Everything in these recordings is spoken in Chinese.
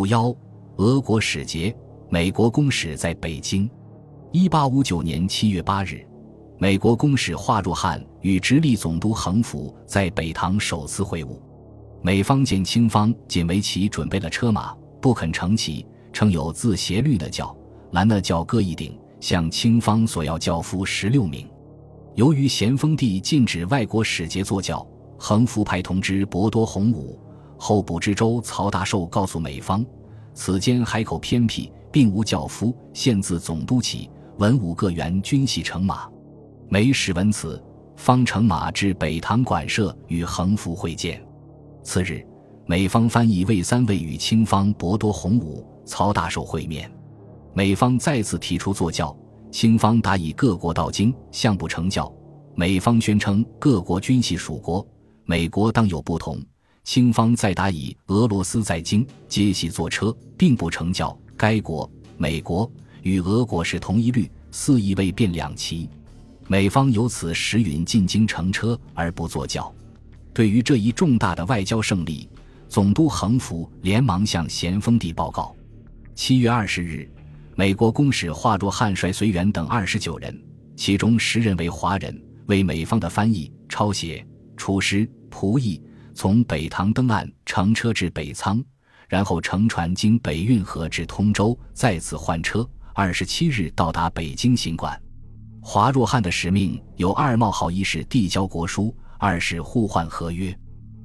五幺，俄国使节，美国公使在北京。一八五九年七月八日，美国公使华若汉与直隶总督横幅在北塘首次会晤。美方见清方仅为其准备了车马，不肯乘骑，称有自斜绿的轿、蓝的轿各一顶，向清方索要轿夫十六名。由于咸丰帝禁止外国使节坐轿，横幅派同知博多洪武。候补知州曹大寿告诉美方，此间海口偏僻，并无轿夫，现自总督起，文武各员均系乘马。美使闻此，方乘马至北塘馆舍与横幅会见。次日，美方翻译魏三位与清方博多洪武、曹大寿会面，美方再次提出坐轿，清方答以各国到京，向不成教。美方宣称各国均系属国，美国当有不同。清方再答以俄罗斯在京皆系坐车，并不成教。该国、美国与俄国是同一律，肆意为变两旗。美方由此时允进京乘车而不坐轿。对于这一重大的外交胜利，总督横幅连忙向咸丰帝报告。七月二十日，美国公使华若汉率随员等二十九人，其中十人为华人，为美方的翻译、抄写、厨师、仆役。从北塘登岸，乘车至北仓，然后乘船经北运河至通州，再次换车。二十七日到达北京行馆。华若汉的使命有二：冒号一是递交国书，二是互换合约。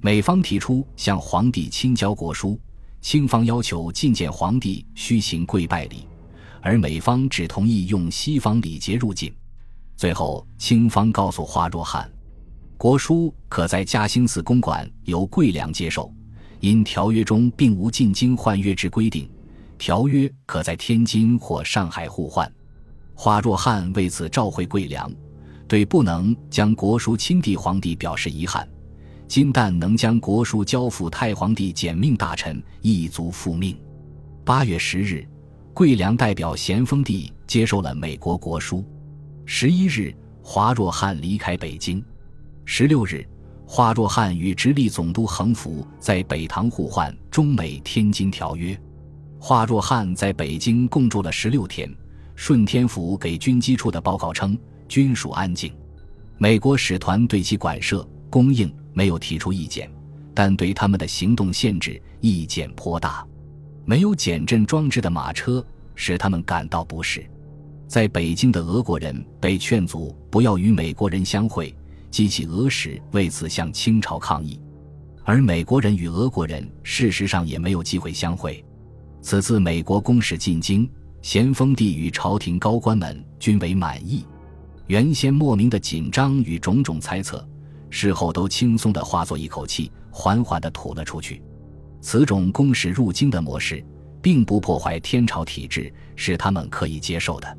美方提出向皇帝亲交国书，清方要求觐见皇帝需行跪拜礼，而美方只同意用西方礼节入境。最后，清方告诉华若汉。国书可在嘉兴寺公馆由桂良接受，因条约中并无进京换约之规定，条约可在天津或上海互换。华若汉为此召回桂良，对不能将国书亲递皇帝表示遗憾。今但能将国书交付太皇帝简命大臣，亦足复命。八月十日，桂良代表咸丰帝接受了美国国书。十一日，华若汉离开北京。十六日，华若汉与直隶总督横幅在北塘互换中美天津条约。华若汉在北京共住了十六天。顺天府给军机处的报告称，军属安静。美国使团对其馆舍供应没有提出意见，但对他们的行动限制意见颇大。没有减震装置的马车使他们感到不适。在北京的俄国人被劝阻不要与美国人相会。激起俄使为此向清朝抗议，而美国人与俄国人事实上也没有机会相会。此次美国公使进京，咸丰帝与朝廷高官们均为满意。原先莫名的紧张与种种猜测，事后都轻松地化作一口气，缓缓地吐了出去。此种公使入京的模式，并不破坏天朝体制，是他们可以接受的。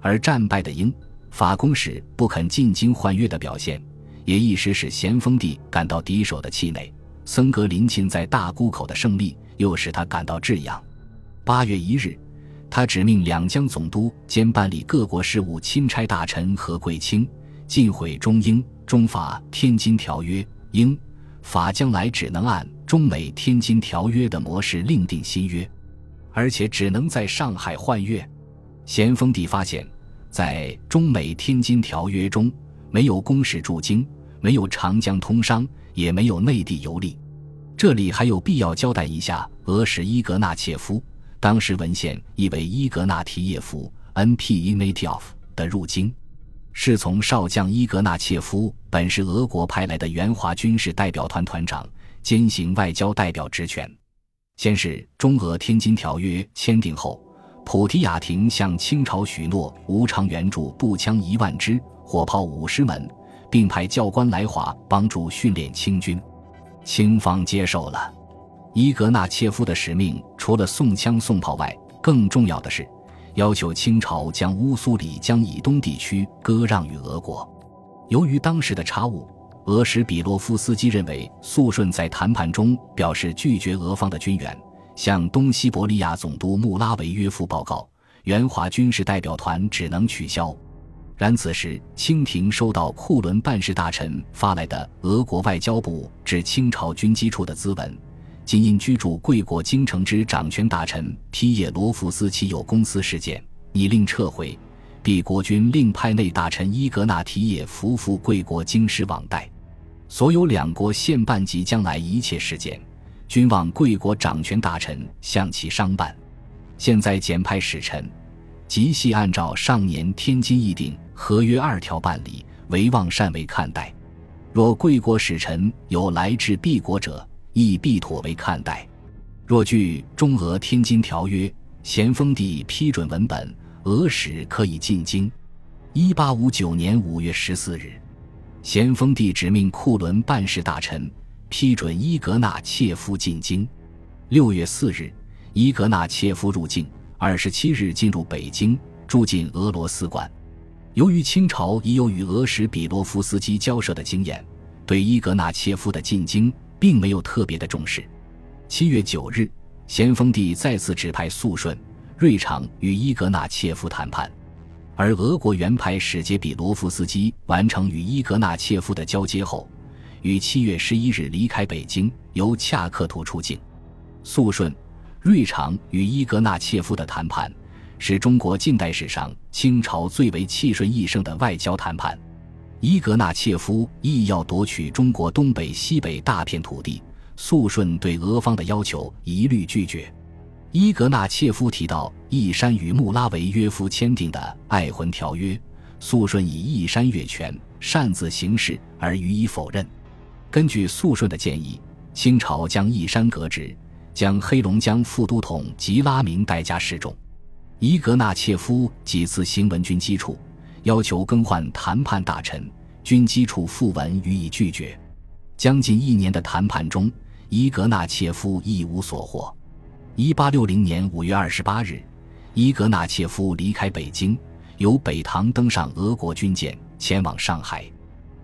而战败的英法公使不肯进京换约的表现。也一时使咸丰帝感到敌手的气馁，森格林沁在大沽口的胜利又使他感到志扬。八月一日，他指命两江总督兼办理各国事务钦差大臣何桂清尽毁中英、中法《天津条约》，英法将来只能按中美《天津条约》的模式另定新约，而且只能在上海换约。咸丰帝发现，在中美《天津条约》中没有公使驻京。没有长江通商，也没有内地游历。这里还有必要交代一下俄使伊格纳切夫，当时文献译为伊格纳提耶夫 （N.P. Ignatieff） 的入京，是从少将伊格纳切夫本是俄国派来的援华军事代表团团长，兼行外交代表职权。先是中俄天津条约签订后，普提亚廷向清朝许诺无偿援助步枪一万支，火炮五十门。并派教官来华帮助训练清军，清方接受了伊格纳切夫的使命。除了送枪送炮外，更重要的是要求清朝将乌苏里江以东地区割让与俄国。由于当时的差误，俄使比洛夫斯基认为肃顺在谈判中表示拒绝俄方的军援，向东西伯利亚总督穆拉维约夫报告，援华军事代表团只能取消。然此时，清廷收到库伦办事大臣发来的俄国外交部致清朝军机处的咨文，仅因居住贵国京城之掌权大臣皮耶罗夫斯基有公司事件，拟令撤回。毕国军另派内大臣伊格纳提耶夫赴贵国京师往代。所有两国现办及将来一切事件，均望贵国掌权大臣向其商办。现在简派使臣，即系按照上年天津议定合约二条办理，唯望善为看待。若贵国使臣有来至敝国者，亦必妥为看待。若据中俄天津条约，咸丰帝批准文本，俄使可以进京。一八五九年五月十四日。咸丰帝指命库伦办事大臣批准伊格纳切夫进京。六月四日，伊格纳切夫入境。二十七日进入北京，住进俄罗斯馆。由于清朝已有与俄使比罗夫斯基交涉的经验，对伊格纳切夫的进京并没有特别的重视。七月九日，咸丰帝再次指派肃顺、瑞常与伊格纳切夫谈判。而俄国原派使节比罗夫斯基完成与伊格纳切夫的交接后，于七月十一日离开北京，由恰克图出境。肃顺、瑞长与伊格纳切夫的谈判，是中国近代史上清朝最为气顺益盛的外交谈判。伊格纳切夫亦要夺取中国东北、西北大片土地，肃顺对俄方的要求一律拒绝。伊格纳切夫提到义山与穆拉维约夫签订的《爱魂条约》，肃顺以义山越权擅自行事而予以否认。根据肃顺的建议，清朝将义山革职，将黑龙江副都统吉拉明代加示众。伊格纳切夫几次行文军机处，要求更换谈判大臣，军机处复文予以拒绝。将近一年的谈判中，伊格纳切夫一无所获。一八六零年五月二十八日，伊格纳切夫离开北京，由北塘登上俄国军舰，前往上海。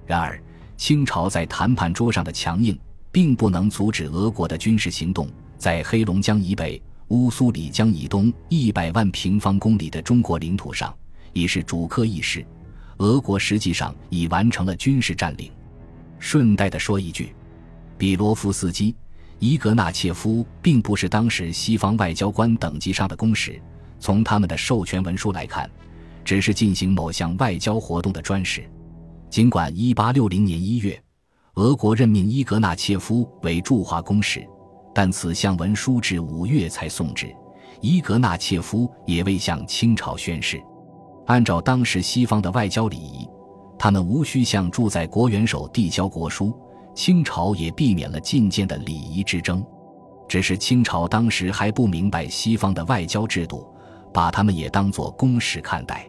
然而，清朝在谈判桌上的强硬，并不能阻止俄国的军事行动。在黑龙江以北、乌苏里江以东一百万平方公里的中国领土上，已是主客意识。俄国实际上已完成了军事占领。顺带的说一句，比罗夫斯基。伊格纳切夫并不是当时西方外交官等级上的公使，从他们的授权文书来看，只是进行某项外交活动的专使。尽管1860年1月，俄国任命伊格纳切夫为驻华公使，但此项文书至五月才送至，伊格纳切夫也未向清朝宣誓。按照当时西方的外交礼仪，他们无需向驻在国元首递交国书。清朝也避免了觐见的礼仪之争，只是清朝当时还不明白西方的外交制度，把他们也当作公使看待。